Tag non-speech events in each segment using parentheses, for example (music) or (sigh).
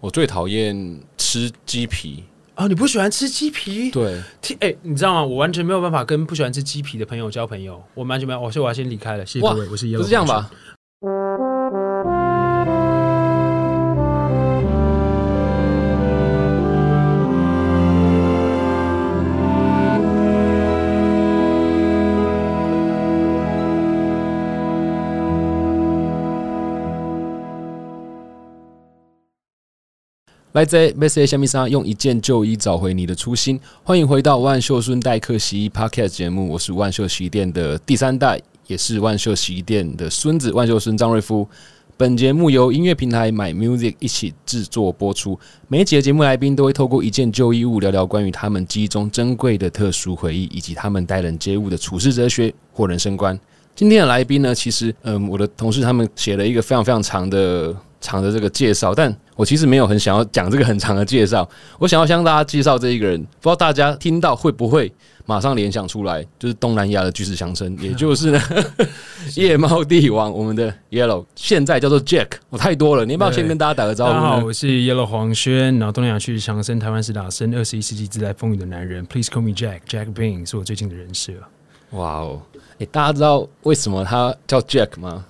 我最讨厌吃鸡皮。啊，你不喜欢吃鸡皮？对，听哎、你知道吗？我完全没有办法跟不喜欢吃鸡皮的朋友交朋友，我完全没有。我所以我要先离开了，谢谢各位，我是 Yellow 不是这样吧？来自 m e s s a 虾米莎用一件旧衣找回你的初心，欢迎回到万秀孙代客洗衣 Podcast 节目，我是万秀洗衣店的第三代，也是万秀洗衣店的孙子万秀孙张瑞夫。本节目由音乐平台买 Music 一起制作播出。每一集的节目来宾都会透过一件旧衣物聊聊关于他们记忆中珍贵的特殊回忆，以及他们待人接物的处事哲学或人生观。今天的来宾呢，其实嗯，我的同事他们写了一个非常非常长的长的这个介绍，但我其实没有很想要讲这个很长的介绍，我想要向大家介绍这一个人，不知道大家听到会不会马上联想出来，就是东南亚的巨石强森，(laughs) 也就是呢 (laughs) 夜猫帝王，我们的 Yellow，现在叫做 Jack，我太多了，你要不要先跟大家打个招大家好，呼？我是 Yellow 黄轩，然后东南亚巨石强森，台湾是打生，二十一世纪自带风雨的男人。Please call me Jack，Jack Bean 是我最近的人设，哇哦，诶，大家知道为什么他叫 Jack 吗？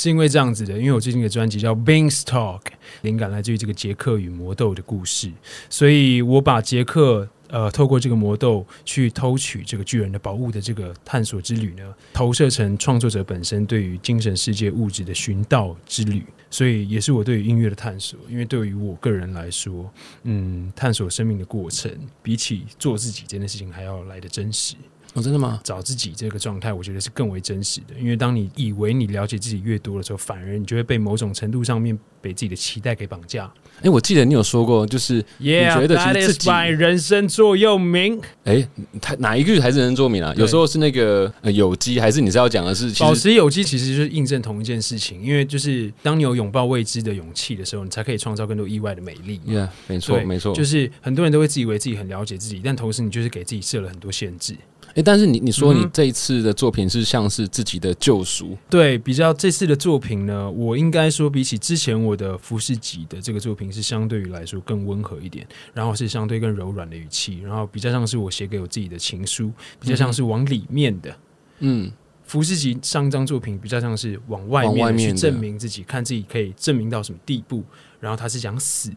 是因为这样子的，因为我最近的专辑叫 Beans Talk，灵感来自于这个杰克与魔豆的故事，所以我把杰克。呃，透过这个魔豆去偷取这个巨人的宝物的这个探索之旅呢，投射成创作者本身对于精神世界物质的寻道之旅，所以也是我对于音乐的探索。因为对于我个人来说，嗯，探索生命的过程，比起做自己这件事情还要来的真实。哦，真的吗？找自己这个状态，我觉得是更为真实的。因为当你以为你了解自己越多的时候，反而你就会被某种程度上面被自己的期待给绑架。诶，我记得你有说过，就是你觉得其实自己人生座右铭。哎，他哪一句才是人座右铭啊？有时候是那个、呃、有机，还是你是要讲的是其保持有机其实就是印证同一件事情，因为就是当你有拥抱未知的勇气的时候，你才可以创造更多意外的美丽。，Yeah，没错没错，就是很多人都会自以为自己很了解自己，但同时你就是给自己设了很多限制。哎，但是你你说你这一次的作品是像是自己的救赎，对，比较这次的作品呢，我应该说比起之前我的服饰集的这个作品是相对于来说更温和一点，然后是相对更柔软的语气，然后比较像是我写给我自己的情书，比较像是往里面的。嗯，服饰集上一张作品比较像是往外面去证明自己，看自己可以证明到什么地步，然后他是讲死。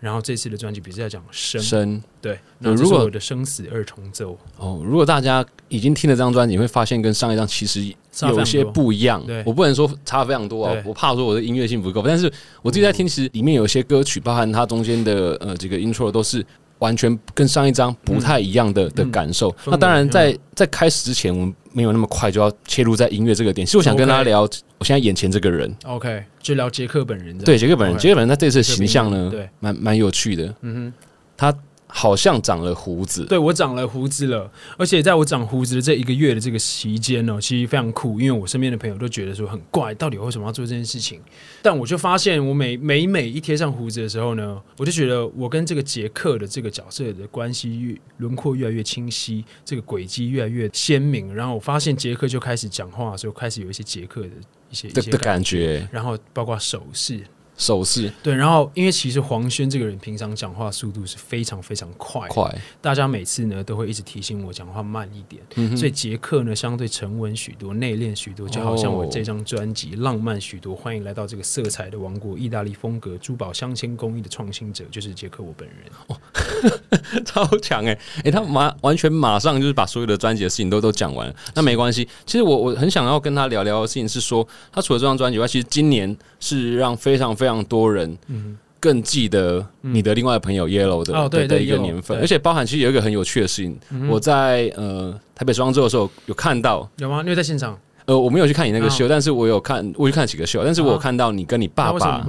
然后这次的专辑比较讲生，生对，如果是我的生死二重奏，哦。如果大家已经听了这张专辑，你会发现跟上一张其实有一些不一样对。我不能说差非常多啊，我怕说我的音乐性不够，但是我自己在听，其实里面有些歌曲，包含它中间的呃这个 intro 都是。完全跟上一张不太一样的、的感受。那当然嗯在，在开始之前，我们没有那么快就要切入在音乐这个点。其实我想跟大家聊，我现在眼前这个人，OK，就聊杰克本人这样。对杰克本人，杰克本人他这次的形象呢，对，蛮蛮有趣的。嗯哼他好像长了胡子，，对我长了胡子了，而且在我长胡子的这一个月的这个期间呢，其实非常酷，因为我身边的朋友都觉得说很怪，到底为什么要做这件事情？但我就发现，我每每每一贴上胡子的时候呢，我就觉得我跟这个杰克的这个角色的关系越轮廓越来越清晰，这个轨迹越来越鲜明。然后我发现杰克就开始讲话的时候，开始有一些杰克的一些的感觉，然后包括手势，手势对，然后因为其实黄轩这个人平常讲话速度是非常非常快的，快，大家每次呢都会一直提醒我讲话慢一点，嗯所以杰克呢相对沉稳许多，内敛许多，就好像我哦这张专辑浪漫许多。欢迎来到这个色彩的王国，意大利风格珠宝镶嵌工艺的创新者就是杰克我本人。(laughs) 超强哎、哎、他马完全马上就是把所有的专辑的事情都都讲完了。那没关系，其实我我很想要跟他聊聊的事情是说，他除了这张专辑外，其实今年是让非常非常多人嗯，更记得你的另外的朋友 Yellow 的、哦对对的的一个年份，而且包含其实有一个很有趣的事情，我在呃台北双周的时候有看到。有吗？你有在现场？呃，我没有去看你那个秀，但是我有看，我去看几个秀，但是我有啊看到你跟你爸爸？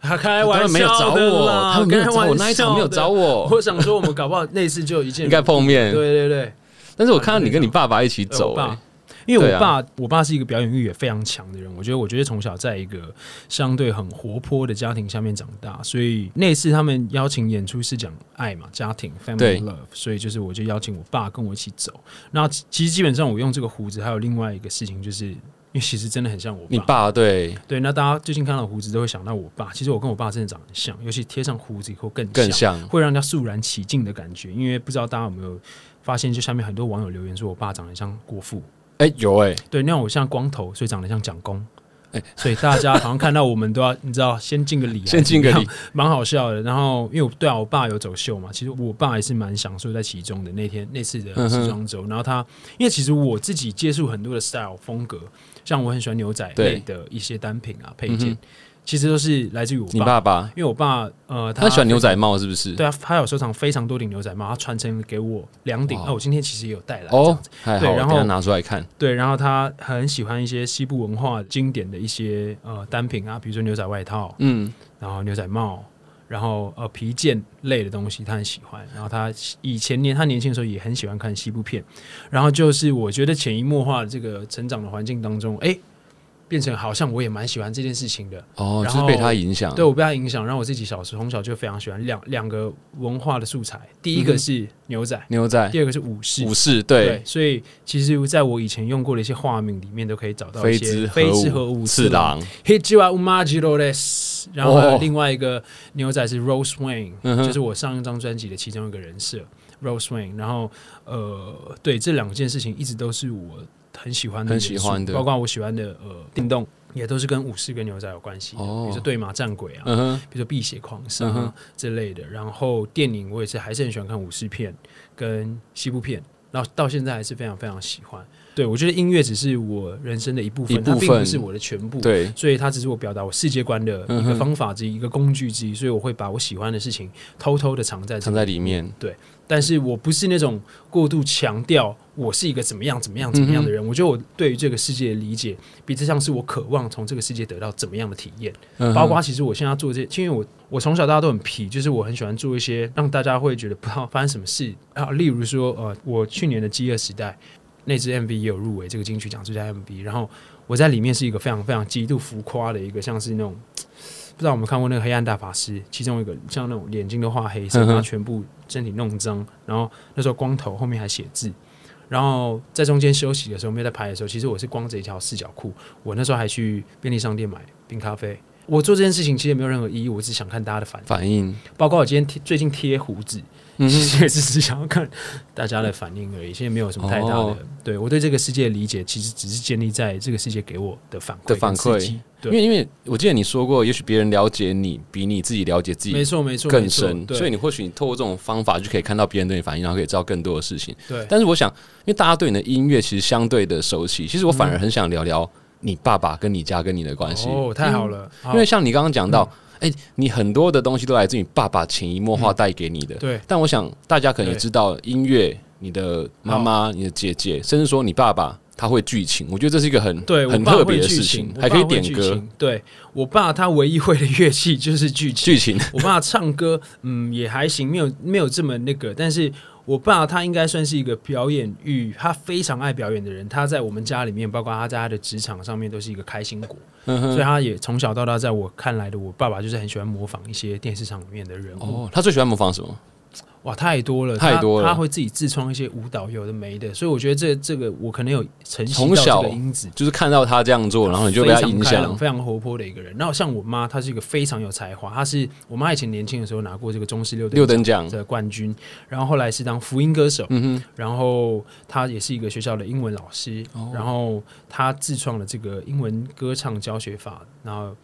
他开他玩们没有找笑的我，他们没有找我，那一场没有找我，我想说，我们搞不好那次就一见 (laughs) 应该碰面。对对对，但是我看到你跟你爸爸一起走、因为我爸，我爸是一个表演欲也非常强的人。我觉得，我觉得从小在一个相对很活泼的家庭下面长大，所以那次他们邀请演出是讲爱嘛，家庭 family love，所以就是我就邀请我爸跟我一起走。那其其实基本上我用这个胡子，还有另外一个事情就是。因为其实真的很像我你爸对对，那大家最近看到胡子都会想到我爸，其实我跟我爸真的长得很像，尤其贴上胡子以后更更像，会让人家肃然起敬的感觉。因为不知道大家有没有发现，就下面很多网友留言说我爸长得像国父，哎、有哎、对，那我像光头，所以长得像蒋公。所以大家好像看到我们都要，你知道，先敬个礼啊，(laughs) 先敬个礼。蛮好笑的。然后，因为我对啊，我爸有走秀嘛，其实我爸也是蛮享受在其中的。那天那次的时装周，然后他，因为其实我自己接触很多的 style 风格，像我很喜欢牛仔对。类的一些单品啊配件，其实都是来自于我你爸，爸爸因为我爸呃，他喜欢牛仔帽是不是？对啊，他有收藏非常多顶牛仔帽，他传承给我两顶。哇那我今天其实也有带来这哦对然后拿出来看。对，然后他很喜欢一些西部文化经典的一些呃单品啊，比如说牛仔外套，嗯，然后牛仔帽，然后呃皮件类的东西，他很喜欢。然后他以前年他年轻的时候也很喜欢看西部片，然后就是我觉得潜移默化的这个成长的环境当中，哎，变成好像我也蛮喜欢这件事情的。哦，然后就是被他影响。对我被他影响，让我自己小时候从小就非常喜欢两两个文化的素材，第一个是牛仔，牛仔第二个是武士。武士对对，所以其实在我以前用过的一些画面里面，都可以找到一飞些之飞之和武武次郎，Hijiwa Umajiro des，然后还有哦另外一个牛仔是 Rose Wayne，、嗯就是我上一张专辑的其中一个人设 Rose Wayne。然后呃，对这两件事情一直都是我很喜欢的很，喜欢的包括我喜欢的呃电动，也都是跟武士跟牛仔有关系比如说对马战鬼啊，比如说碧血狂杀、之类的。然后电影我也是还是很喜欢看武士片跟西部片，然后到现在还是非常非常喜欢。对我觉得音乐只是我人生的一部分，部分它并不是我的全部。对，所以它只是我表达我世界观的一个方法之一，一个工具之一。所以我会把我喜欢的事情偷偷的藏在藏在里面。对但是我不是那种过度强调我是一个怎么样怎么样怎么样的人。我觉得我对于这个世界的理解，比之像是我渴望从这个世界得到怎么样的体验。嗯包括其实我现在做这，因为我我从小大家都很皮，就是我很喜欢做一些让大家会觉得不知道发生什么事啊，例如说呃，我去年的《饥饿时代》那支 MV 也有入围这个金曲奖最佳 MV，然后我在里面是一个非常非常极度浮夸的一个，像是那种。不知道有没有看过那个《黑暗大法师》，其中一个像那种眼睛都画黑色，然后全部身体弄脏，然后那时候光头，后面还写字，然后在中间休息的时候，没有在拍的时候，其实我是光着一条四角裤。我那时候还去便利商店买冰咖啡。我做这件事情其实也没有任何意义，我只想看大家的反应。反应，包括我今天贴最近贴胡子，嗯其，实也是只想要看大家的反应而已，现在没有什么太大的。哦对我对这个世界的理解，其实只是建立在这个世界给我的反馈的反馈。因，为因为我记得你说过，也许别人了解你比你自己了解自己没错没错，更深，所以你或许你透过这种方法就可以看到别人对你反应，然后可以知道更多的事情。对但是我想，因为大家对你的音乐其实相对的熟悉，其实我反而很想聊聊你爸爸跟你家跟你的关系。哦，太好了，因为像你刚刚讲到，嗯哎、你很多的东西都来自于爸爸潜移默化带给你的。对但我想大家可能也知道，音乐，你的妈妈、你的姐姐，甚至说你爸爸，他会剧情，我觉得这是一个很对，很特别的事情情，还可以点歌。对我爸，他唯一会的乐器就是剧情。剧情。我爸唱歌，嗯，也还行，没有没有这么那个。但是我爸他应该算是一个表演欲，他非常爱表演的人。他在我们家里面，包括他在他的职场上面，都是一个开心果。嗯，所以他也从小到大，在我看来的，我爸爸就是很喜欢模仿一些电视上里面的人物。哦，他最喜欢模仿什么？哇，太多了，太多了他，他会自己自创一些舞蹈，有的没的。所以我觉得这这个我可能有从小这个因子。就是看到他这样做，然后你就被他影响。非常活泼的一个人。然后像我妈，她是一个非常有才华，她是我妈以前年轻的时候拿过这个中式六六等奖，的冠军，然后后来是当福音歌手，嗯哼，然后她也是一个学校的英文老师，哦然后她自创了这个英文歌唱教学法，然后。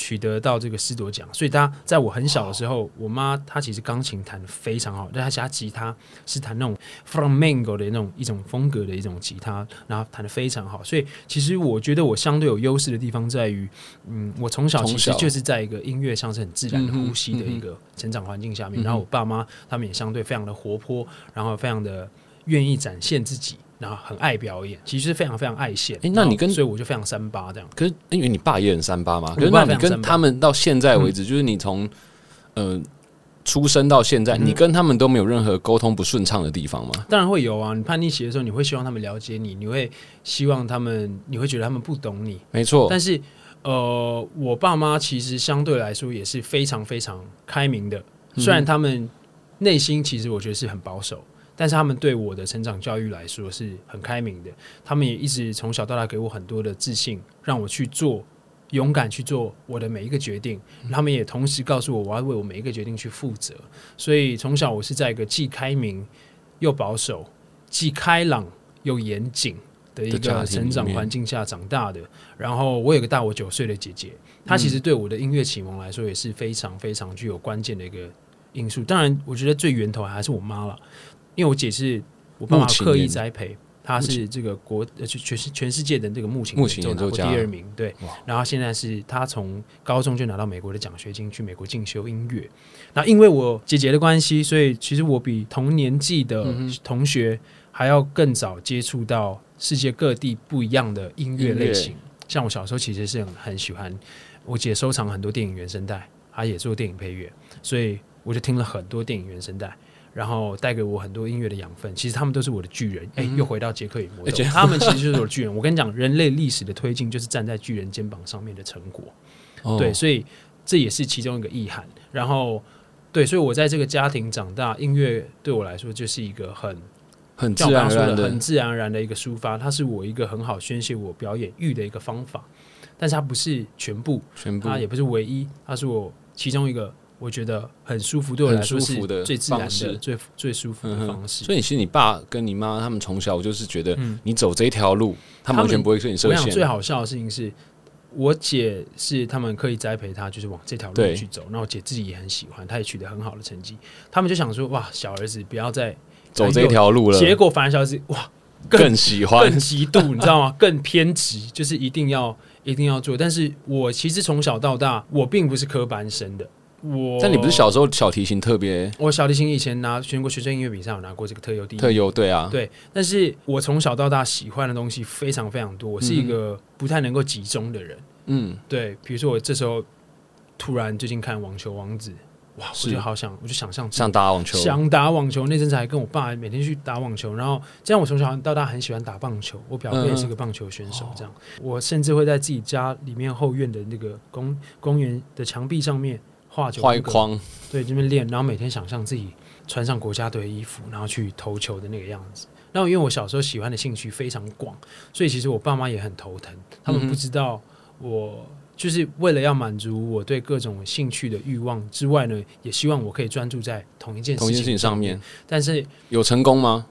取得到这个师铎奖，所以他在我很小的时候，我妈她其实钢琴弹得非常好，但她其他吉他是弹那种 flamenco 的那种一种风格的一种吉他，然后弹得非常好。所以其实我觉得我相对有优势的地方在于，嗯，我从小其实就是在一个音乐上是很自然的呼吸的一个成长环境下面，然后我爸妈他们也相对非常的活泼，然后非常的愿意展现自己，然后很爱表演，其实是非常非常爱现。诶那你跟所以我就非常三八这样。可是因为你爸也很三八嘛，可是那你跟他们到现在为止，就是你从呃出生到现在，嗯你跟他们都没有任何沟通不顺畅的地方吗？当然会有啊，你叛逆期的时候，你会希望他们了解你，你会希望他们，你会觉得他们不懂你，没错，但是呃，我爸妈其实相对来说也是非常非常开明的，嗯虽然他们内心其实我觉得是很保守，但是他们对我的成长教育来说是很开明的，他们也一直从小到大给我很多的自信，让我去做。勇敢去做我的每一个决定，他们也同时告诉我，我要为我每一个决定去负责。所以从小我是在一个既开明又保守、既开朗又严谨的一个成长环境下长大的。然后我有个大我九岁的姐姐，她其实对我的音乐启蒙来说也是非常非常具有关键的一个因素。当然，我觉得最源头还是我妈了，因为我姐是我爸妈刻意栽培。她是这个国呃，全全世全世界的这个木琴演奏家第二名，对。然后现在是她从高中就拿到美国的奖学金，去美国进修音乐。那因为我姐姐的关系，所以其实我比同年纪的同学还要更早接触到世界各地不一样的音乐类型。像我小时候其实是很很喜欢，我姐收藏很多电影原声带，她也做电影配乐，所以我就听了很多电影原声带。然后带给我很多音乐的养分，其实他们都是我的巨人。哎，又回到杰克与魔豆，他们其实就是我的巨人。我跟你讲，人类历史的推进就是站在巨人肩膀上面的成果。对，所以这也是其中一个意涵。然后，对，所以我在这个家庭长大，音乐对我来说就是一个很很自然而然的、很自然而然的一个抒发。它是我一个很好宣泄我表演欲的一个方法，但是它不是全部，全部它也不是唯一，它是我其中一个。我觉得很舒服，对我来说是最自然的、最最舒服的方式。所以，其实你爸跟你妈他们从小就是觉得你走这条路，他们完全不会对你设限。最好笑的事情是，我姐是他们刻意栽培她，就是往这条路去走。那我姐自己也很喜欢，她也取得很好的成绩。他们就想说：“哇，小儿子不要再走这条路了。”结果反而小儿子哇更喜欢、更极度，你知道吗？(laughs) 更偏执，就是一定要一定要做。但是我其实从小到大，我并不是科班生的。我，但你不是小时候小提琴特别？我小提琴以前拿全国学生音乐比赛，有拿过这个特优第一。特优对啊，对。但是我从小到大喜欢的东西非常非常多，我是一个不太能够集中的人。嗯，对。比如说我这时候突然最近看《网球王子》，哇，我就好想，我就想象想打网球，想打网球。那阵子还跟我爸每天去打网球，然后这样我从小到大很喜欢打棒球。我表哥也是个棒球选手，这样我甚至会在自己家里面后院的那个公公园的墙壁上面。画画一框，对这边练，然后每天想象自己穿上国家队衣服，然后去投球的那个样子。然后因为我小时候喜欢的兴趣非常广，所以其实我爸妈也很头疼。他们不知道我就是为了要满足我对各种兴趣的欲望之外呢，也希望我可以专注在同一件同一件事情上面。但是有成功吗？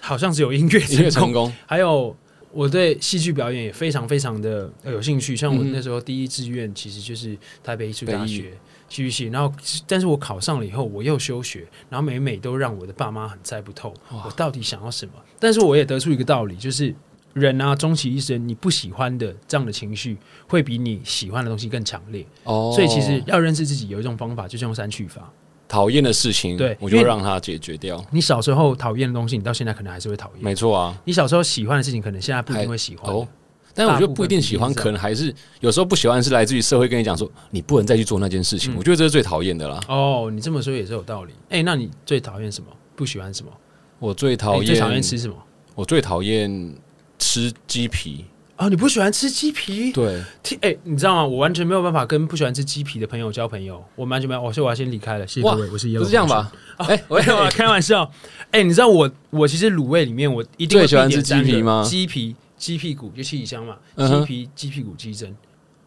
好像只有音乐成功，(laughs) 还有。我对戏剧表演也非常非常的有兴趣，像我那时候第一志愿其实就是台北艺术大学戏剧系，然后但是我考上了以后我又休学，然后每每都让我的爸妈很猜不透我到底想要什么。但是我也得出一个道理，就是人啊，终其一生你不喜欢的这样的情绪会比你喜欢的东西更强烈。哦，所以其实要认识自己有一种方法，就是用删去法。讨厌的事情，对我就让它解决掉。你小时候讨厌的东西，你到现在可能还是会讨厌。没错啊，你小时候喜欢的事情，可能现在不一定会喜欢。哦，但我觉得不一定喜欢，可能还是有时候不喜欢，是来自于社会跟你讲说，你不能再去做那件事情。我觉得这是最讨厌的啦。哦，你这么说也是有道理。哎，那你最讨厌什么？不喜欢什么？我最讨厌最讨厌吃什么？我最讨厌吃鸡皮。哦，你不喜欢吃鸡皮？对，哎，你知道吗？我完全没有办法跟不喜欢吃鸡皮的朋友交朋友，我完全没有。我说我要先离开了，谢谢各位。我是不是这样吧？哎，(laughs) 我有，开玩笑。哎，你知道我，我其实卤味里面我一定最喜欢吃鸡皮吗？鸡皮、鸡屁股就七里香嘛，鸡皮、鸡屁股、鸡胗。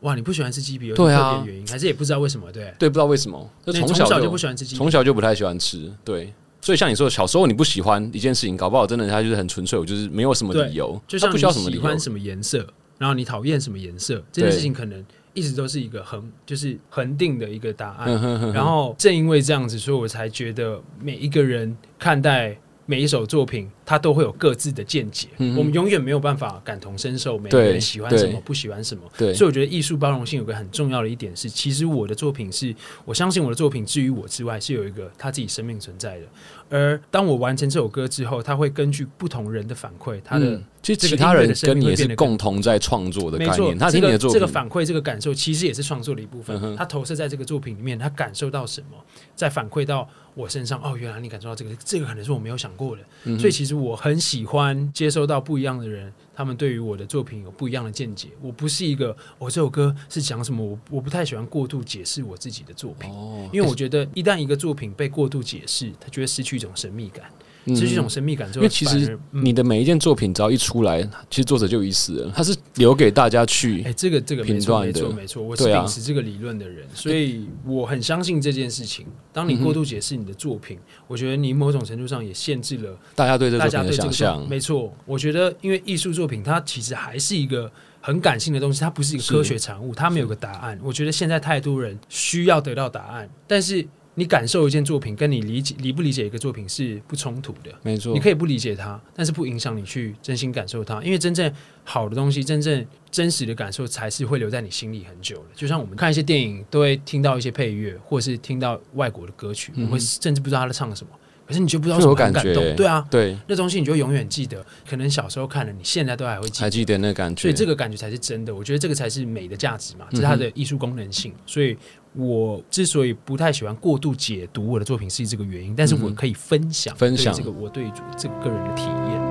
哇，你不喜欢吃鸡皮，有特别原因，还是也不知道为什么？对，对，不知道为什么，从小就不喜欢吃鸡，从小就不太喜欢吃。对，所以像你说，小时候你不喜欢一件事情，搞不好真的它就是很纯粹，我就是没有什么理由，就像不需要什么理由，喜欢什么颜色。然后你讨厌什么颜色？这件事情可能一直都是一个恒，就是恒定的一个答案。然后正因为这样子，所以我才觉得每一个人看待每一首作品。他都会有各自的见解，我们永远没有办法感同身受每个人喜欢什么不喜欢什么。所以我觉得艺术包容性有个很重要的一点是，其实我的作品是我相信我的作品至于我之外是有一个他自己生命存在的。而当我完成这首歌之后，他会根据不同人的反馈，他的其实其他人跟你也是共同在创作的概念。他听你的这个反馈这个感受其实也是创作的一部分。他投射在这个作品里面，他感受到什么，再反馈到我身上。哦，原来你感受到这个，这个可能是我没有想过的。所以其实我很喜。欢接收到不一样的人，他们对于我的作品有不一样的见解。我不是一个，我这首歌是讲什么？我我不太喜欢过度解释我自己的作品，因为我觉得一旦一个作品被过度解释，它就会失去一种神秘感。嗯这是一种神秘感因为其实你的每一件作品只要一出来，其实作者就有意思了，他是留给大家去哎、这个这个没评错没断的错没错，我是对啊秉持这个理论的人，所以我很相信这件事情。当你过度解释你的作品，我觉得你某种程度上也限制了大家对这大作品的想家对这个象。没错，我觉得因为艺术作品它其实还是一个很感性的东西，它不是一个科学产物，它没有个答案。我觉得现在太多人需要得到答案，但是你感受一件作品，跟你理解理不理解一个作品是不冲突的。没错，你可以不理解它，但是不影响你去真心感受它，因为真正好的东西，真正真实的感受才是会留在你心里很久的。就像我们看一些电影，都会听到一些配乐，或是听到外国的歌曲，我会甚至不知道他在唱什么，可是你就不知道什么很感觉动，对啊，对，那东西你就永远记得。可能小时候看了，你现在都还会记得。还记得那感觉。所以这个感觉才是真的，我觉得这个才是美的价值嘛，这是它的艺术功能性。所以我之所以不太喜欢过度解读我的作品，是这个原因。但是我可以分享分享这个我对这个个人的体验。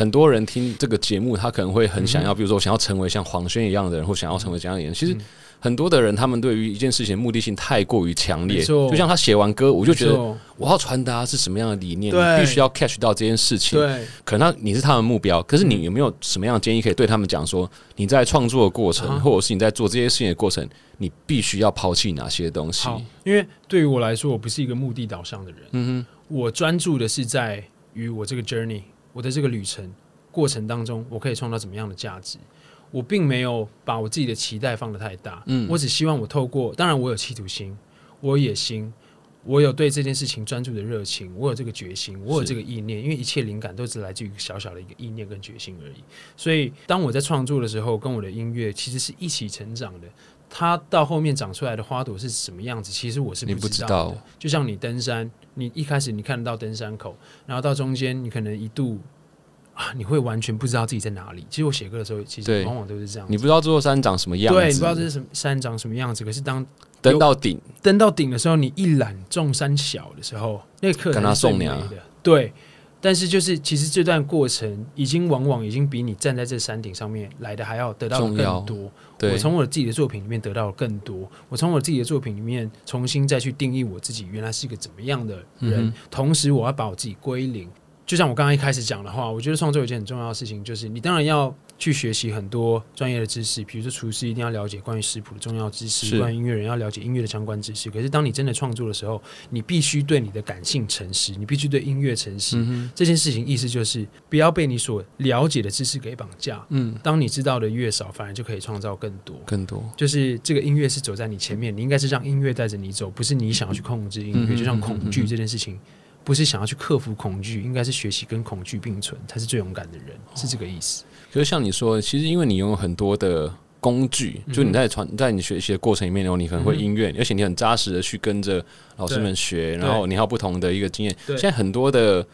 很多人听这个节目，他可能会很想嗯要，比如说想要成为像黄轩一样的人，或想要成为这样的人。其实嗯很多的人，他们对于一件事情的目的性太过于强烈。就像他写完歌，我就觉得我要传达是什么样的理念，你必须要 catch 到这件事情。对可能他你是他们目标，可是你有没有什么样的建议可以对他们讲说，你在创作的过程，啊或者是你在做这些事情的过程，你必须要抛弃哪些东西？因为对于我来说，我不是一个目的导向的人，嗯哼我专注的是在于我这个 journey，我的这个旅程过程当中，我可以创造怎么样的价值。我并没有把我自己的期待放得太大，嗯我只希望我透过，当然我有企图心，我有野心，我有对这件事情专注的热情，我有这个决心，我有这个意念，因为一切灵感都是来自于小小的一个意念跟决心而已。所以当我在创作的时候，跟我的音乐其实是一起成长的。它到后面长出来的花朵是什么样子，其实我是你不知道的。道就像你登山，你一开始你看得到登山口，然后到中间你可能一度啊，你会完全不知道自己在哪里。其实我写歌的时候，其实往往都是这样。你不知道这座山长什么样子，对，你不知道这是什么山长什么样子，可是当登到顶，登到顶的时候，你一览众山小的时候，那刻跟他才是最美送你啊的。对，但是就是其实这段过程已经往往已经比你站在这山顶上面来的还要得到更多。对我，从我自己的作品里面得到了更多，我从我自己的作品里面重新再去定义我自己原来是一个怎么样的人，嗯同时我要把我自己归零。就像我刚刚一开始讲的话，我觉得创作有一件很重要的事情，就是你当然要去学习很多专业的知识，比如说厨师一定要了解关于食谱的重要知识，是关于音乐人要了解音乐的相关知识。可是当你真的创作的时候，你必须对你的感性诚实，你必须对音乐诚实。嗯，这件事情意思就是不要被你所了解的知识给绑架。嗯，当你知道的越少，反而就可以创造更多。更多，就是这个音乐是走在你前面，你应该是让音乐带着你走，不是你想要去控制音乐。嗯就像恐惧这件事情，不是想要去克服恐惧，应该是学习跟恐惧并存，才是最勇敢的人，是这个意思。就是像你说的，其实因为你拥有很多的工具，嗯就你在传在你学习的过程里面，然后你可能会音乐，而且你很扎实的去跟着老师们学，然后你还有不同的一个经验。现在很多的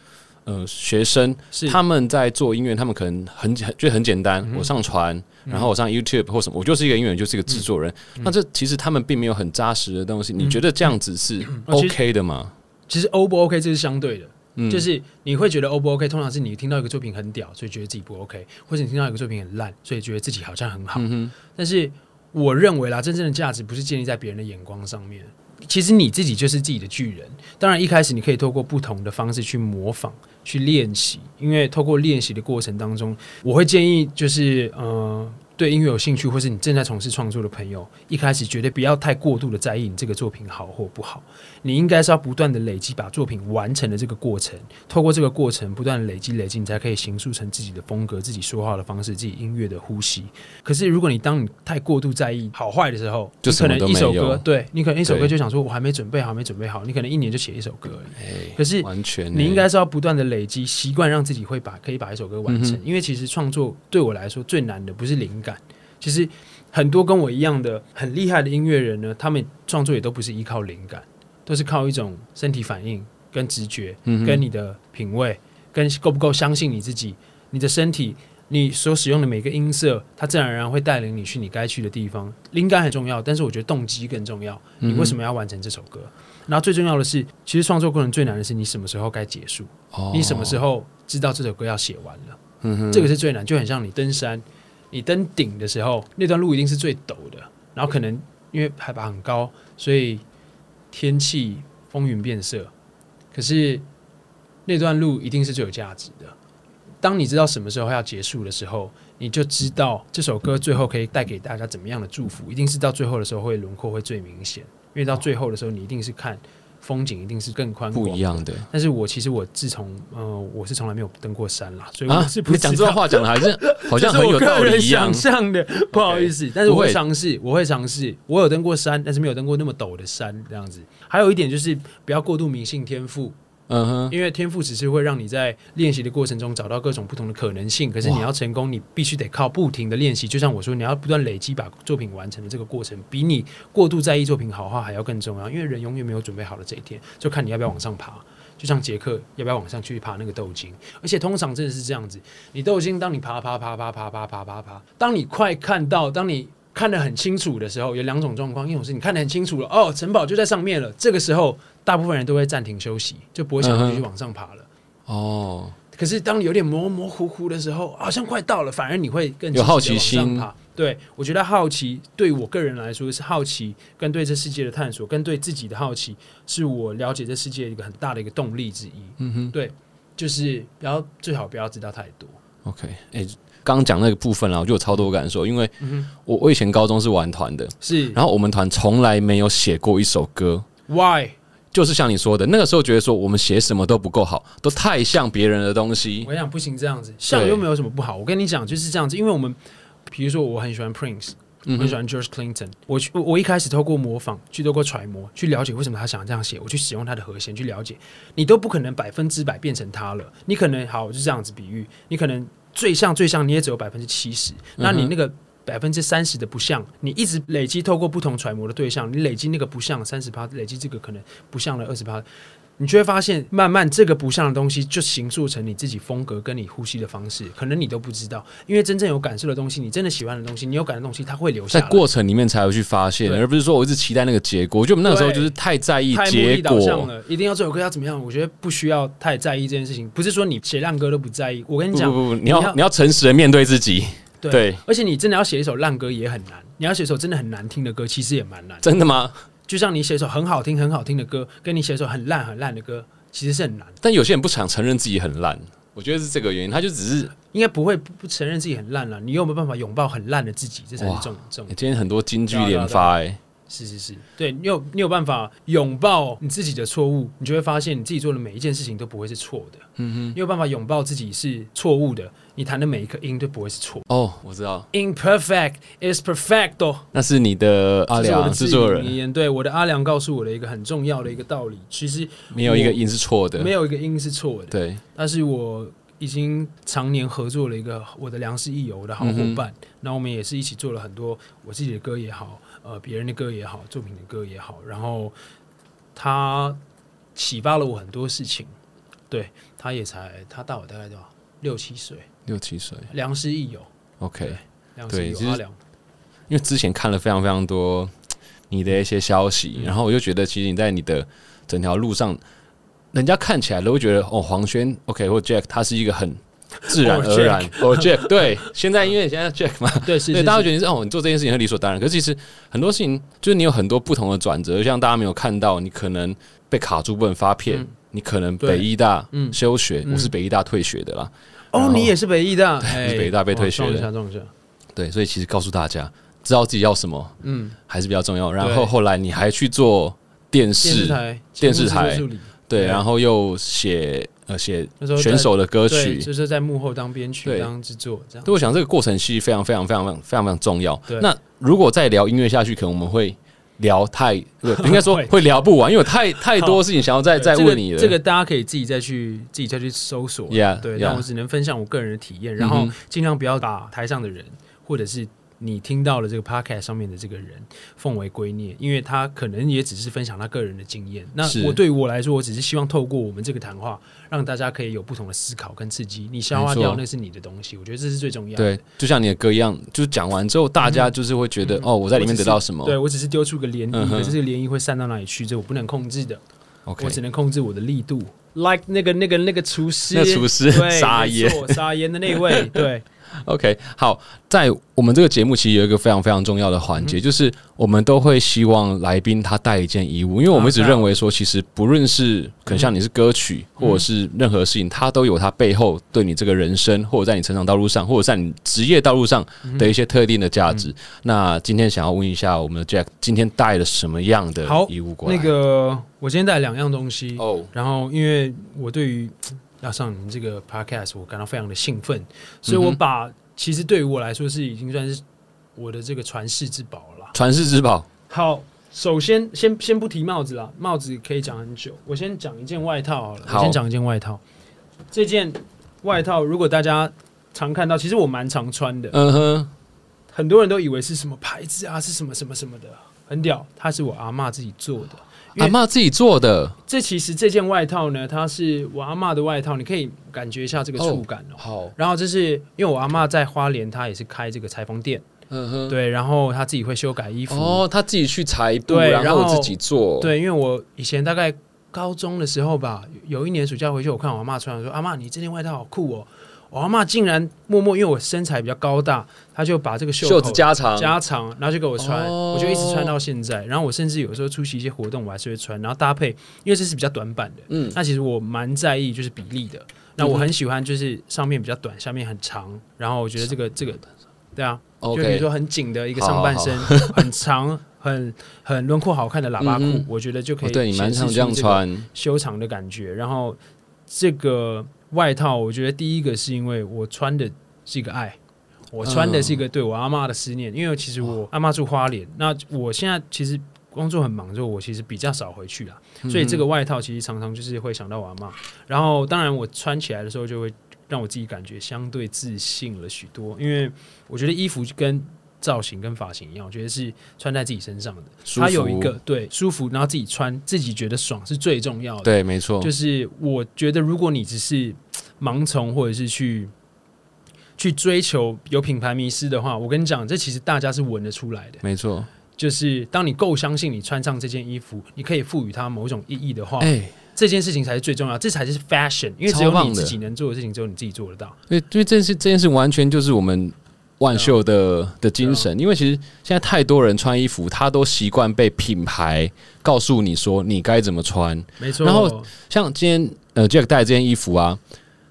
呃学生，他们在做音乐，他们可能很很就很简单，嗯我上传，然后我上 YouTube 或什么，我就是一个音乐人，就是一个制作人。嗯。那这其实他们并没有很扎实的东西，你觉得这样子是 OK 的吗？其实 O 不 OK 这是相对的，嗯就是你会觉得 O 不 OK，通常是你听到一个作品很屌，所以觉得自己不 OK，或者你听到一个作品很烂，所以觉得自己好像很好。嗯，但是我认为啦，真正的价值不是建立在别人的眼光上面。其实你自己就是自己的巨人。当然，一开始你可以透过不同的方式去模仿、去练习，因为透过练习的过程当中，我会建议就是呃，对音乐有兴趣或是你正在从事创作的朋友，一开始绝对不要太过度的在意你这个作品好或不好。你应该是要不断的累积，把作品完成的这个过程，透过这个过程不断的累积累积，你才可以形塑成自己的风格、自己说话的方式、自己音乐的呼吸。可是如果你当你太过度在意好坏的时候，就可能一首歌，对你可能一首歌就想说，我还没准备好，没准备好，你可能一年就写一首歌而已。哎可是完全欸，你应该是要不断的累积习惯，让自己会把可以把一首歌完成。嗯因为其实创作对我来说最难的不是灵感，其实很多跟我一样的很厉害的音乐人呢，他们创作也都不是依靠灵感，都是靠一种身体反应跟直觉，嗯跟你的品味，跟够不够相信你自己，你的身体。你所使用的每个音色，它自然而然会带领你去你该去的地方。灵感很重要，但是我觉得动机更重要。你为什么要完成这首歌？然后最重要的是，其实创作过程最难的是你什么时候该结束，哦你什么时候知道这首歌要写完了，嗯哼这个是最难，就很像你登山，你登顶的时候，那段路一定是最陡的，然后可能因为海拔很高，所以天气风云变色，可是那段路一定是最有价值的。当你知道什么时候要结束的时候，你就知道这首歌最后可以带给大家怎么样的祝福，一定是到最后的时候会轮廓会最明显，因为到最后的时候你一定是看风景，一定是更宽广不一。样的但是我其实我自从呃我是从来没有登过山啦，所以啊我是！不是讲这段知道话讲的还是 (laughs) 好像很有道理一样想。象的，不好意思，但是我会尝试，我会尝试。我有登过山，但是没有登过那么陡的山，这样子。还有一点就是不要过度迷信天赋，嗯哼，因为天赋只是会让你在练习的过程中找到各种不同的可能性。可是你要成功，你必须得靠不停的练习。就像我说，你要不断累积把作品完成的这个过程，比你过度在意作品好坏还要更重要。因为人永远没有准备好的这一天，就看你要不要往上爬。就像杰克要不要往上去爬那个豆茎，而且通常真的是这样子，你豆茎当你爬爬爬爬爬爬爬爬爬，当你快看到，当你看得很清楚的时候，有两种状况，一种是你看得很清楚了，哦，城堡就在上面了，这个时候大部分人都会暂停休息，就不会想继续往上爬了。哦，可是当你有点模模糊糊的时候，好像快到了，反而你会更有好奇心上爬。对我觉得好奇对我个人来说是好奇，跟对这世界的探索，跟对自己的好奇，是我了解这世界一个很大的一个动力之一。嗯哼对，就是不要最好不要知道太多。，OK，刚讲那个部分啦，我就有超多感受，因为嗯我我以前高中是玩团的，是然后我们团从来没有写过一首歌，why？就是像你说的，那个时候觉得说我们写什么都不够好，都太像别人的东西我。跟你讲不行，这样子像又没有什么不好。我跟你讲就是这样子，因为我们比如说我很喜欢 Prince。很喜欢 George Clinton，我去我我一开始透过模仿，去透过揣摩，去了解为什么他想这样写，我去使用他的和弦去了解，你都不可能百分之百变成他了。你可能好就这样子比喻，你可能最像最像你也只有百分之七十，那你那个百分之三十的不像，你一直累积透过不同揣摩的对象，你累积那个不像三十趴，累积这个可能不像了二十趴，你就会发现，慢慢这个不像的东西就形塑成你自己风格跟你呼吸的方式，可能你都不知道。因为真正有感受的东西，你真的喜欢的东西，你有感的东西，它会留下。在过程里面才会去发现，而不是说我一直期待那个结果。我觉得我们那个时候就是太在意结果。了，一定要这首歌要怎么样？我觉得不需要太在意这件事情。不是说你写烂歌都不在意，我跟你讲，不不不，你你要要你要诚实的面对自己。对对，而且你真的要写一首烂歌也很难，你要写一首真的很难听的歌，其实也蛮难。真的吗？就像你写一首很好听很好听的歌，跟你写一首很烂很烂的歌，其实是很难。但有些人不想承认自己很烂，我觉得是这个原因。他就只是、应该不会不不承认自己很烂了，你有没有办法拥抱很烂的自己？这才是哇重重欸。今天很多金句连发、哎，是是是，对你有你有办法拥抱你自己的错误，你就会发现你自己做的每一件事情都不会是错的。嗯哼，你有办法拥抱自己是错误的，你弹的每一个音都不会是错。哦，我知道，Imperfect is perfecto。那是你的阿良制作人，对我的阿良告诉我的一个很重要的一个道理，其实没有一个音是错的，没有一个音是错的，对，但是我已经常年合作了一个我的良师益友，我的好伙伴，那、我们也是一起做了很多我自己的歌也好，呃，别人的歌也好，作品的歌也好，然后他启发了我很多事情，对他也才他大我大概多少？六七岁，六七岁。良师益友，，OK。良师益对其实友阿良，因为之前看了非常非常多 (tsk) 你的一些消息，嗯。然后我就觉得，其实你在你的整条路上，人家看起来都会觉得，哦，黄轩 OK 或 Jack 他是一个很自然而然，哦 Jack 对，(laughs) 现在因为现在 Jack 嘛，对是对，大家会觉得是。哦，你做这件事情很理所当然。可是其实很多事情就是你有很多不同的转折，像大家没有看到，你可能被卡住不能发片，嗯。你可能北医大嗯。休学，嗯。我是北医大退学的啦。哦，你也是北艺的，哎是北大被退学的撞一下撞一下，对，所以其实告诉大家，知道自己要什么嗯，还是比较重要。然后后来你还去做电电视视，台电视台对，然后又写呃写选手的歌，曲。就是在幕后当编曲、对当制作这样。对，我想这个过程其实非常非常非常非常非常非常重要对。那如果再聊音乐下去，可能我们会聊太，不 (laughs) 应该说会会聊不完，因为太太多事情想要再再问你了。这个大家可以自己再去自己再去搜索。Yeah，对 yeah 但我只能分享我个人的体验，然后尽量不要打台上的人或者是你听到了这个 podcast 上面的这个人奉为圭臬，因为他可能也只是分享他个人的经验。那我对于我来说，我只是希望透过我们这个谈话，让大家可以有不同的思考跟刺激。你消化掉那是你的东西，我觉得这是最重要的。对，就像你的歌一样，就是讲完之后，大家就是会觉得、嗯哦，我在里面得到什么。对我只是丢出个涟漪，嗯可是这个涟漪会散到哪里去，这我不能控制的。，OK，我只能控制我的力度。Like 那个那个那个厨师，那厨师对撒盐撒盐的那位，(laughs) 对，OK，好，在我们这个节目其实有一个非常非常重要的环嗯节，就是我们都会希望来宾他带一件衣物，因为我们一直认为说，其实不论是可能像你是歌曲，嗯或者是任何事情，它都有它背后对你这个人生，或者在你成长道路上，或者在你职业道路上的一些特定的价值。那今天想要问一下我们的 Jack，今天带了什么样的好衣物过来？那个我今天带了两样东西，哦，然后因为我对于要上你们这个 podcast，我感到非常的兴奋，所以我把、其实对于我来说是已经算是我的这个传世之宝了啦。传世之宝，好，首先先先不提帽子啦，帽子可以讲很久。我先讲一件外套好了，好我先讲一件外套。这件外套如果大家常看到，其实我蛮常穿的，嗯哼，很多人都以为是什么牌子啊，是什么什么什么的，很屌。它是我阿嬷自己做的。阿妈自己做的，这其实这件外套呢，它是我阿嬷的外套，你可以感觉一下这个触感哦。好，然后这是因为我阿嬷在花莲，她也是开这个裁缝店，嗯哼，对，然后她自己会修改衣服，哦，他自己去裁布，对然后自己做，，对，因为我以前大概高中的时候吧，有一年暑假回去，我看我阿妈穿，我说阿妈你这件外套好酷哦。我阿妈竟然默默，因为我身材比较高大，她就把这个袖袖子加长，加长，然后就给我穿，哦。我就一直穿到现在。然后我甚至有时候出席一些活动，我还是会穿，然后搭配，因为这是比较短版的。嗯，那其实我蛮在意就是比例的。那我很喜欢就是上面比较短，下面很长，然后我觉得这个这个，对啊，就比如说很紧的一个上半身，(laughs) 很长、很很轮廓好看的喇叭裤我觉得就可以哦对你蛮常这样穿，修长的感觉。然后这个外套，我觉得第一个是因为我穿的是一个爱，我穿的是一个对我阿妈的思念，因为其实我阿妈住花莲，那我现在其实工作很忙，之后我其实比较少回去啦，所以这个外套其实常常就是会想到我阿妈。然后当然我穿起来的时候就会让我自己感觉相对自信了许多，因为我觉得衣服跟造型跟发型一样，我觉得是穿在自己身上的。它有一个对舒服，然后自己穿，自己觉得爽是最重要的。对，没错，就是我觉得，如果你只是盲从或者是去去追求有品牌迷失的话，我跟你讲，这其实大家是闻得出来的。没错，就是当你够相信你穿上这件衣服，你可以赋予它某种意义的话，哎，这件事情才是最重要，这才是 fashion。因为只有你自己能做的事情，只有你自己做得到。因为因为这件事这件事完全就是我们万秀的的精啊神，因为其实现在太多人穿衣服，他都习惯被品牌告诉你说你该怎么穿，没错。然后像今天呃 Jack 带这件衣服啊，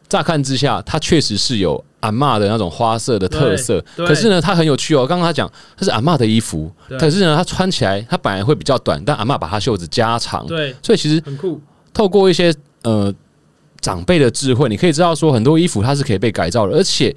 乍看之下，它确实是有阿嬷的那种花色的特色。对可是呢，它很有趣哦。刚刚他讲它是阿嬷的衣服，对可是呢，它穿起来它本来会比较短，但阿嬷把它袖子加长，对，所以其实很酷。透过一些呃长辈的智慧，你可以知道说很多衣服它是可以被改造的，而且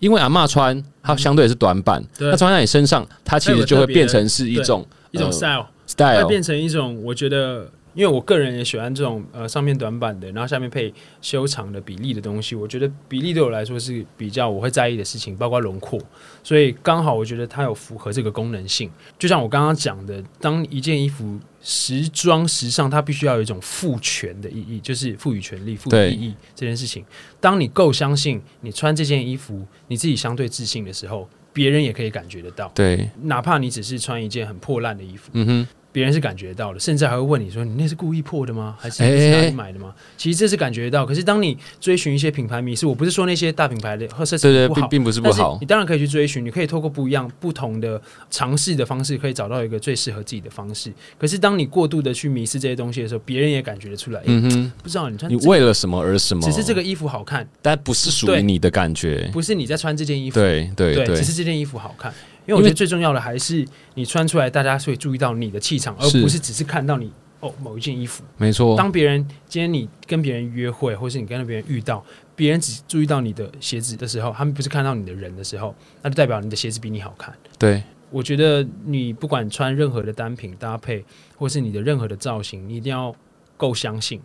因为阿嬷穿它相对是短版，它穿在你身上，它其实就会变成是一种一种呃 style，会 style。变成一种我觉得，因为我个人也喜欢这种呃上面短板的，然后下面配修长的比例的东西。我觉得比例对我来说是比较我会在意的事情，包括轮廓。所以刚好我觉得它有符合这个功能性。就像我刚刚讲的，当一件衣服时装时尚，它必须要有一种赋权的意义，就是赋予权利、赋予意义这件事情。当你够相信你穿这件衣服，你自己相对自信的时候，别人也可以感觉得到。对，哪怕你只是穿一件很破烂的衣服，嗯哼，别人是感觉到的，甚至还会问你说：“你那是故意破的吗？还是你是哪里买的吗？”其实这是感觉到。可是当你追寻一些品牌迷失，我不是说那些大品牌的或奢侈对对，品不好，不好你，当然可以去追寻，你可以透过不一样、不同的尝试的方式，可以找到一个最适合自己的方式。可是当你过度的去迷失这些东西的时候，别人也感觉得出来。诶嗯哼，不知道你穿你这个为了什么而什么，只是这个衣服好看，但不是属于你的感觉。不是你在穿这件衣服，对对对，对只是这件衣服好看。因为我觉得最重要的还是你穿出来，大家会注意到你的气场，而不是只是看到你哦某一件衣服。没错，当别人今天你跟别人约会，或是你跟别人遇到，别人只注意到你的鞋子的时候，他们不是看到你的人的时候，那就代表你的鞋子比你好看。对我觉得你不管穿任何的单品搭配，或是你的任何的造型，你一定要够相信，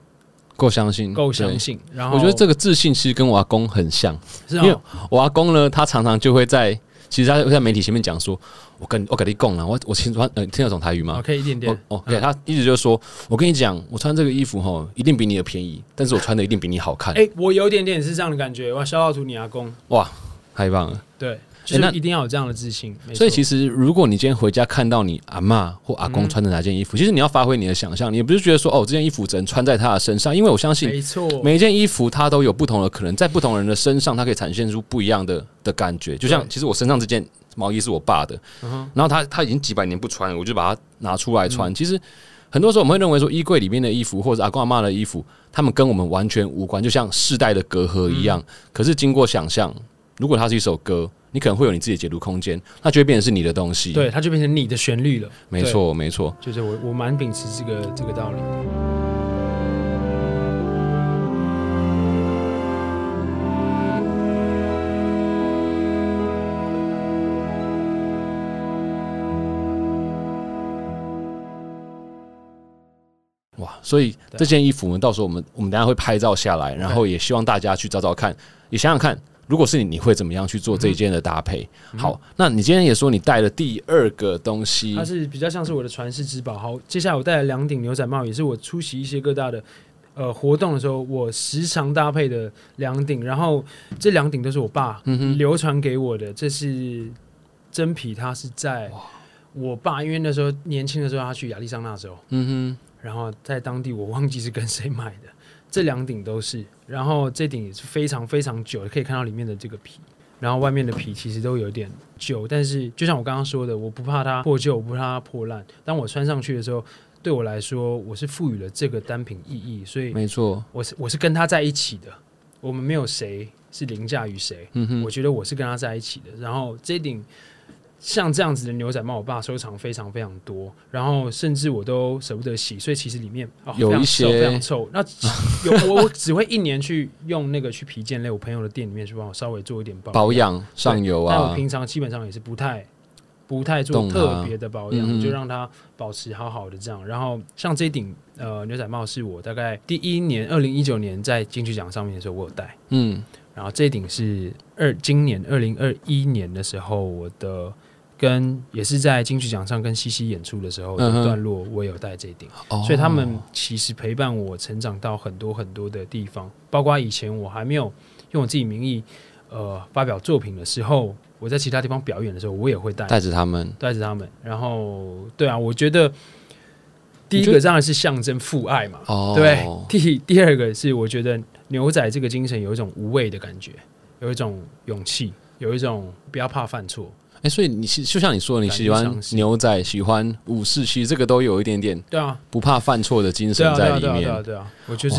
够相信，够相信。然后我觉得这个自信其实跟我阿公很像，因为我阿公呢，他常常就会在其实他在媒体前面讲说，我跟我跟你讲了，我我听穿呃听得懂台语吗？OK 一点点哦，哦，对，他一直就是说，我跟你讲，我穿这个衣服哈，一定比你的便宜，但是我穿的一定比你好看。哎、我有点点是这样的感觉。哇，肖道图你阿公，哇，太棒了！对，就那是一定要有这样的自信。所以其实，如果你今天回家看到你阿嬷或阿公嗯穿的哪件衣服，其实你要发挥你的想象，你也不是觉得说哦，这件衣服只能穿在他的身上，因为我相信没错，每一件衣服它都有不同的可能，在不同人的身上，它可以展现出不一样的的感觉。就像其实我身上这件毛衣是我爸的，嗯然后他他已经几百年不穿了，我就把它拿出来嗯穿。其实很多时候我们会认为说，衣柜里面的衣服或者阿公阿妈的衣服，他们跟我们完全无关，就像世代的隔阂一嗯样。可是经过想象，如果它是一首歌，你可能会有你自己的解读空间，它就会变成是你的东西。对，，它就变成你的旋律了。没错，没错。就是我我蛮秉持这个这个道理。哇，所以对这件衣服，我们到时候我们我们等下会拍照下来，然后也希望大家去找找看，也想想看，如果是你，你会怎么样去做这一件的搭配？好，那你今天也说你带了第二个东西它，是比较像是我的传世之宝。好，接下来我带了两顶牛仔帽，也是我出席一些各大的呃活动的时候，我时常搭配的两顶。然后这两顶都是我爸流传给我的，这是真皮，它是在我爸因为那时候年轻的时候他去亚利桑那的时候，嗯然后在当地我忘记是跟谁买的，这两顶都是，然后这顶也是非常非常久，可以看到里面的这个皮，然后外面的皮其实都有点旧，但是就像我刚刚说的，我不怕它破旧，我不怕它破烂，当我穿上去的时候，对我来说我是赋予了这个单品意义，所以，没错，我是我是跟它在一起的，我们没有谁是凌驾于谁，嗯哼。我，觉得我是跟它在一起的。然后这顶像这样子的牛仔帽，我爸收藏非常非常多，然后甚至我都舍不得洗，所以其实里面、哦、有一些非常臭。那有我我只会一年去用那个去皮件类我朋友的店里面去帮我稍微做一点保保养上游但我啊，平常基本上也是不太不太做特别的保养，嗯就让它保持好好的这样。然后像这顶呃牛仔帽是我大概第一年二零一九年在金曲奖上面的时候我有戴，嗯，然后这顶是二今年二零二一年的时候我的。跟也是在金曲奖上跟西西演出的时候的段落，我也有戴这顶，哦所以他们其实陪伴我成长到很多很多的地方，包括以前我还没有用我自己名义呃发表作品的时候，我在其他地方表演的时候，我也会带带着他们，带着他们。然后对啊，我觉得第一个当然是象征父爱嘛，哦，对。第第二个是我觉得牛仔这个精神有一种无畏的感觉，有一种勇气，有一种不要怕犯错。哎，所以你是就像你说的，你喜欢牛仔，喜欢武士，其实这个都有一点点对啊，不怕犯错的精神在里对啊，对啊，面。对啊，我就是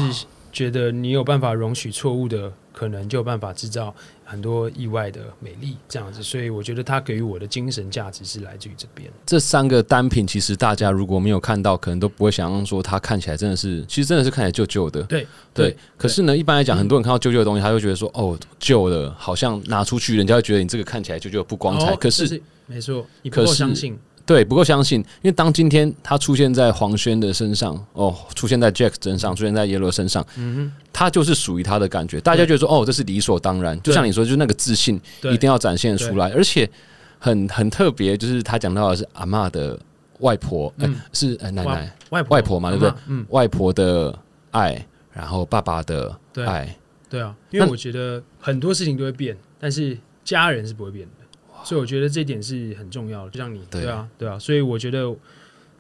觉得你有办法容许错误的可能，就有办法制造很多意外的美丽，这样子。所以我觉得它给予我的精神价值是来自于这边。这三个单品，其实大家如果没有看到，可能都不会想象说它看起来真的是，其实真的是看起来旧旧的。对对，可是呢，一般来讲，很多人看到旧旧的东西，他会觉得说，哦，旧的，好像拿出去，人家会觉得你这个看起来旧旧的不光彩。哦可是没错，你不够相信，对，不够相信，因为当今天他出现在黄轩的身上，哦，出现在 Jack 身上，出现在 Yellow 身上，嗯哼他就是属于他的感觉，大家觉得说，哦，这是理所当然。就像你说，就是那个自信一定要展现出来，而且很很特别，就是他讲到的是阿嬷的外婆，哎、嗯是呃奶奶外婆外婆嘛，对不对？外婆的爱，然后爸爸的对。爱，对啊，因为我觉得很多事情都会变，但是家人是不会变的，所以我觉得这点是很重要的。就像你，对对啊，对啊，所以我觉得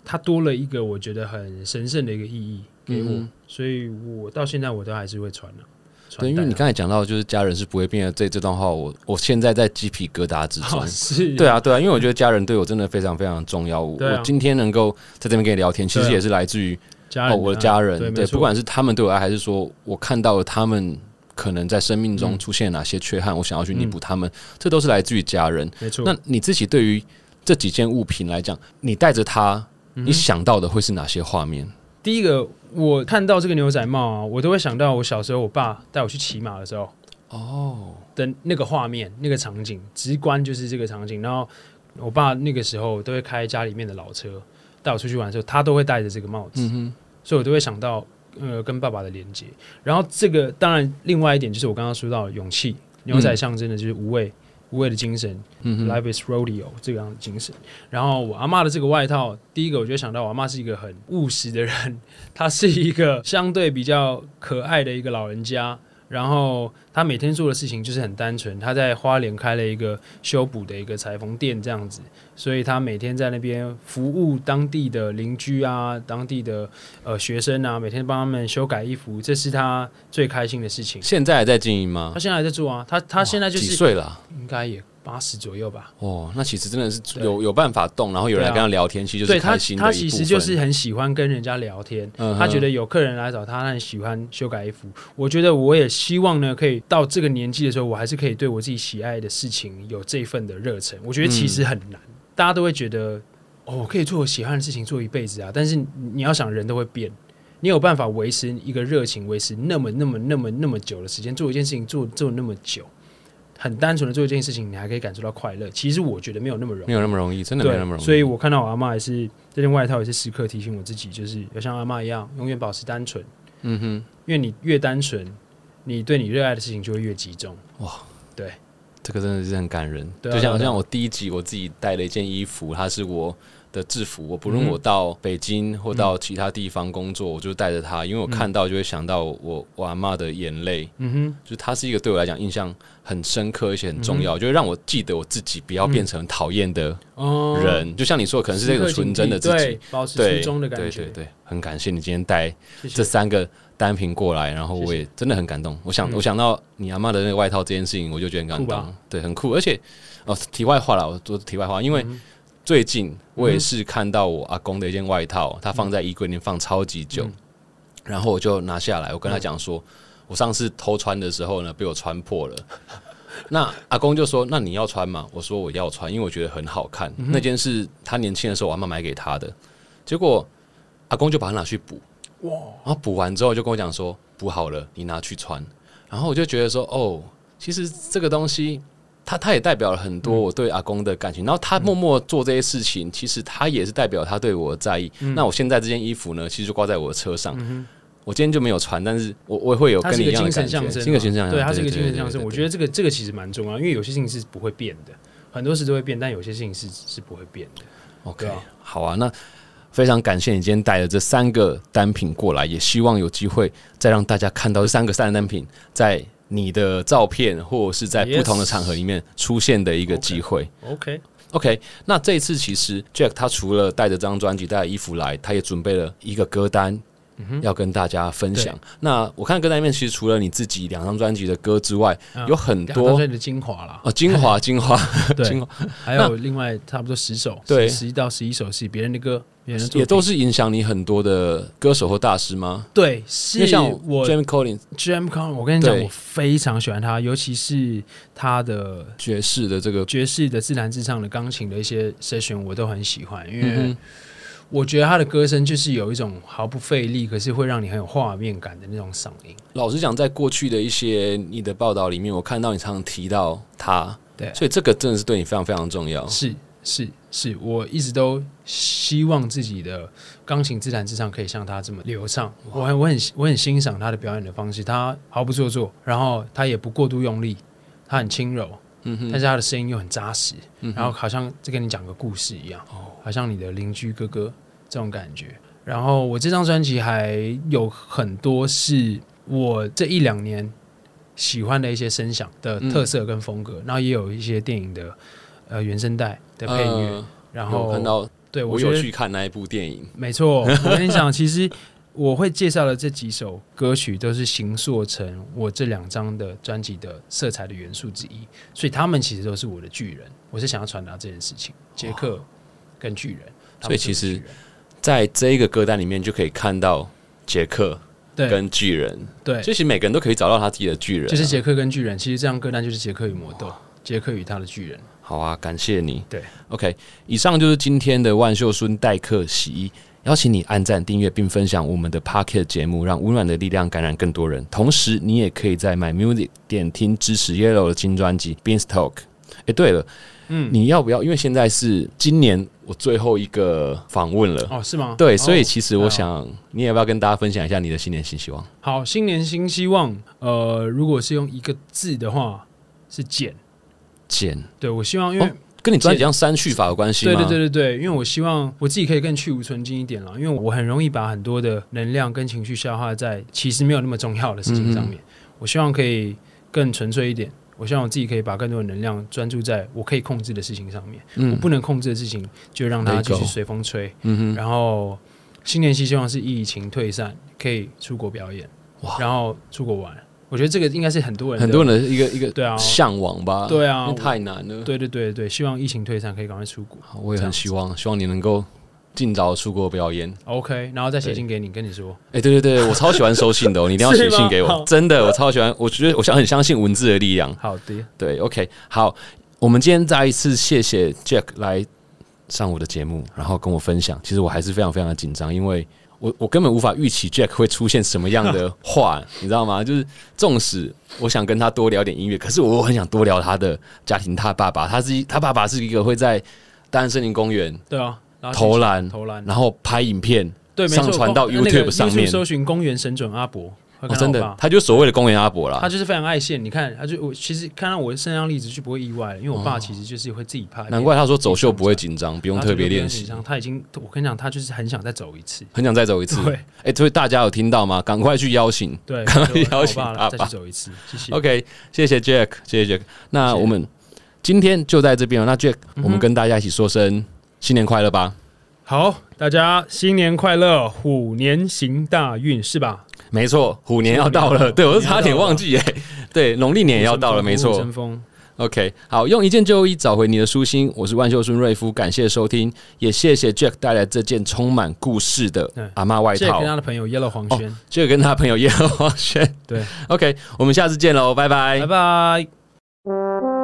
它多了一个我觉得很神圣的一个意义给我，嗯所以我到现在我都还是会传的、传对，因为你刚才讲到就是家人是不会变的，这这段话我我现在在鸡皮疙瘩之中哦。是，对啊，对啊，因为我觉得家人对我真的非常非常重要。我啊我今天能够在这边跟你聊天，其实也是来自于家人、哦我的家人，对，不管是他们对我爱，还是说我看到了他们可能在生命中嗯出现哪些缺憾，我想要去弥补他们，这都是来自于家人。没错。那你自己对于这几件物品来讲，你带着它，嗯你想到的会是哪些画面？第一个，我看到这个牛仔帽啊，我都会想到我小时候我爸带我去骑马的时候哦，的那个画面、那个场景，直观就是这个场景。然后我爸那个时候都会开家里面的老车带我出去玩的时候，他都会戴着这个帽子，嗯哼，所以我都会想到呃跟爸爸的连接。然后这个当然另外一点就是我刚刚说到的勇气，牛仔象征的就是无畏，无畏的精神、嗯，l i f e is rodeo 这个样的精神。然后我阿嬷的这个外套，第一个我就想到我阿嬷是一个很务实的人，她是一个相对比较可爱的一个老人家。然后他每天做的事情就是很单纯，他在花莲开了一个修补的一个裁缝店这样子，所以他每天在那边服务当地的邻居啊、当地的呃学生啊，每天帮他们修改衣服，这是他最开心的事情。现在还在经营吗他？现在还在做啊，他他现在就几是岁了啊？应该也八十左右吧。哦，那其实真的是有有办法动，然后有人来跟他聊天，其实就是开心，的他其实就是很喜欢跟人家聊天。嗯他觉得有客人来找他，他很喜欢修改衣服。我觉得我也希望呢，可以到这个年纪的时候，我还是可以对我自己喜爱的事情有这份的热忱。我觉得其实很难，大家都会觉得哦，我可以做我喜欢的事情做一辈子啊。但是你要想，人都会变。你有办法维持一个热情，维持那么、那么、那么、那么久的时间，做一件事情做做那么久，很单纯的做一件事情，你还可以感受到快乐。其实我觉得没有那么容易没。有那么容易，真的没有那么容易。所以我看到我阿妈也是这件外套，也是时刻提醒我自己，就是要像阿妈一样，永远保持单纯。嗯哼，因为你越单纯，你对你热爱的事情就会越集中。哇，对这个真的是很感人。就像像我第一集我自己带了一件衣服，它是我的制服。我不论嗯我到北京或到其他地方工作，我就带着它，因为我看到就会想到我我阿妈的眼泪，嗯哼就是它是一个对我来讲印象很深刻而且很重要，就会让我记得我自己不要变成讨厌的人。就像你说，可能是这个纯真的自己对。，保持对初衷的感觉。对对对，很感谢你今天带这三个单品过来，然后我也真的很感动。我想，嗯我想到你阿妈的那个外套这件事情，我就觉得很感动，对，很酷。而且，哦，题外话了，我做题外话，因为嗯最近我也是看到我阿公的一件外套，他放在衣柜里面放超级久嗯，然后我就拿下来，我跟他讲说，我上次偷穿的时候呢，被我穿破了。(laughs) 那阿公就说：“那你要穿吗？”我说：“我要穿，因为我觉得很好看。嗯那件是他年轻的时候我阿妈买给他的，结果阿公就把它拿去补，哇，然后补完之后就跟我讲说补好了，你拿去穿。然后我就觉得说，哦，其实这个东西，它它也代表了很多我对阿公的感情。然后他默默做这些事情，其实他也是代表他对我的在意。那我现在这件衣服呢，其实就挂在我的车上。我今天就没有穿，但是我我会有跟你一样的精神象征，对，它是一个精神象征。我觉得这个这个其实蛮重要，因为有些事情是不会变的，很多事都会变，但有些事情是是不会变的。OK，啊好啊，那非常感谢你今天带了这三个单品过来，也希望有机会再让大家看到这三个三单品在你的照片或者是在不同的场合里面出现的一个机会。OK，OK，那这一次其实 Jack 他除了带着这张专辑、带着衣服来，他也准备了一个歌单。要跟大家分享。那我看歌单里面，其实除了你自己两张专辑的歌之外，嗯。有很多的精华啦，哦，精华 (laughs) 精华精对，华。还有另外差不多十首，对。十一到十一首是别人的歌，别人的也都是影响你很多的歌手或大师吗？对，是为像我 James Collins Jam Colin，我跟你讲，我非常喜欢他，尤其是他的爵士的这个爵士的自弹自唱的钢琴的一些 session，我都很喜欢，因为我觉得他的歌声就是有一种毫不费力，可是会让你很有画面感的那种嗓音。老实讲，在过去的一些你的报道里面，我看到你常常提到他，对所以这个真的是对你非常非常重要。是是是，我一直都希望自己的钢琴自弹自唱可以像他这么流畅。我很我很我很欣赏他的表演的方式，他毫不做作，然后他也不过度用力，他很轻柔，嗯，但是他的声音又很扎实，嗯然后好像在跟你讲个故事一样，哦。好像你的邻居哥哥这种感觉。然后我这张专辑还有很多是我这一两年喜欢的一些声响的特色跟风格，然后也有一些电影的呃原声带的配乐，呃然后看到对我有去看那一部电影，没错，我跟你讲，(laughs) 其实我会介绍的这几首歌曲都是形塑成我这两张的专辑的色彩的元素之一，所以他们其实都是我的巨人。我是想要传达这件事情，杰克跟巨人，所以其实在这一个歌单里面就可以看到杰克跟巨人，对，其实每个人都可以找到他自己的巨人啊、就是杰克跟巨人。其实这张歌单就是杰克与魔豆，杰克与他的巨人。好啊，感谢你。对，OK，以上就是今天的万秀孙代客洗衣。邀请你按赞、订阅并分享我们的 Pocket 节目，让温暖的力量感染更多人。同时，你也可以在 My Music 点听支持 Yellow 的新专辑《Beanstalk》。哎，对了，嗯，你要不要？因为现在是今年我最后一个访问了，哦，是吗？对，哦所以其实我想，你要不要跟大家分享一下你的新年新希望？好，新年新希望。呃，如果是用一个字的话，是减。减，对我希望，因为、哦跟你专辑一样删去法有关系吗？对对对对对，因为我希望我自己可以更去无存精一点了，因为我很容易把很多的能量跟情绪消化在其实没有那么重要的事情上面。我希望可以更纯粹一点，我希望我自己可以把更多的能量专注在我可以控制的事情上面。嗯我不能控制的事情，就让它继续随风吹。嗯哼，然后新年期希望是疫情退散，可以出国表演，哇然后出国玩。我觉得这个应该是很多人很多人的一个一个对啊向往吧，对啊太难了。对对对对，希望疫情退散可以赶快出国。好我也很希望，希望你能够尽早出国表演。OK，然后再写信给你，跟你说。哎、对对对，我超喜欢 (laughs) 收信的哦，你一定要写信给我，真的，我超喜欢。我觉得我相很相信文字的力量。好的，对，OK，好，我们今天再一次谢谢 Jack 来上我的节目，然后跟我分享。其实我还是非常非常的紧张，因为我我根本无法预期 Jack 会出现什么样的 (laughs) 话，你知道吗？就是纵使我想跟他多聊点音乐，可是我很想多聊他的家庭。他爸爸，他是一他爸爸是一个会在大安森林公园对啊，投篮，投篮，然后拍影片，对，上传到 YouTube 上面搜寻公园神准阿伯，会哦、真的他就是所谓的公园阿伯啦他。就是非常爱现。你看，他就我其实看到我的身上例子就不会意外了，因为我爸其实就是会自己拍难怪他说走秀不会紧张，不用特别练习。他已经，我跟你讲，他就是很想再走一次。很想再走一次。对哎、所以大家有听到吗？赶快去邀请。对，(laughs) 赶快就邀请我爸爸爸再去走一次，谢谢。OK，谢谢 Jack，谢谢 Jack。那我们今天就在这边了。那 Jack，、嗯我们跟大家一起说声新年快乐吧。好，大家新年快乐，虎年行大运，是吧？没错，虎年要到了，对我都差点忘记哎、对，农历年也要到了，没错。，OK，好，用一件旧衣找回你的舒心。我是万秀孙瑞夫，感谢收听，也谢谢 Jack 带来这件充满故事的阿妈外套跟。他的朋友 Yellow 黄轩，Jack 跟他朋友叶和黄轩。对，OK，我们下次见喽，拜拜拜拜。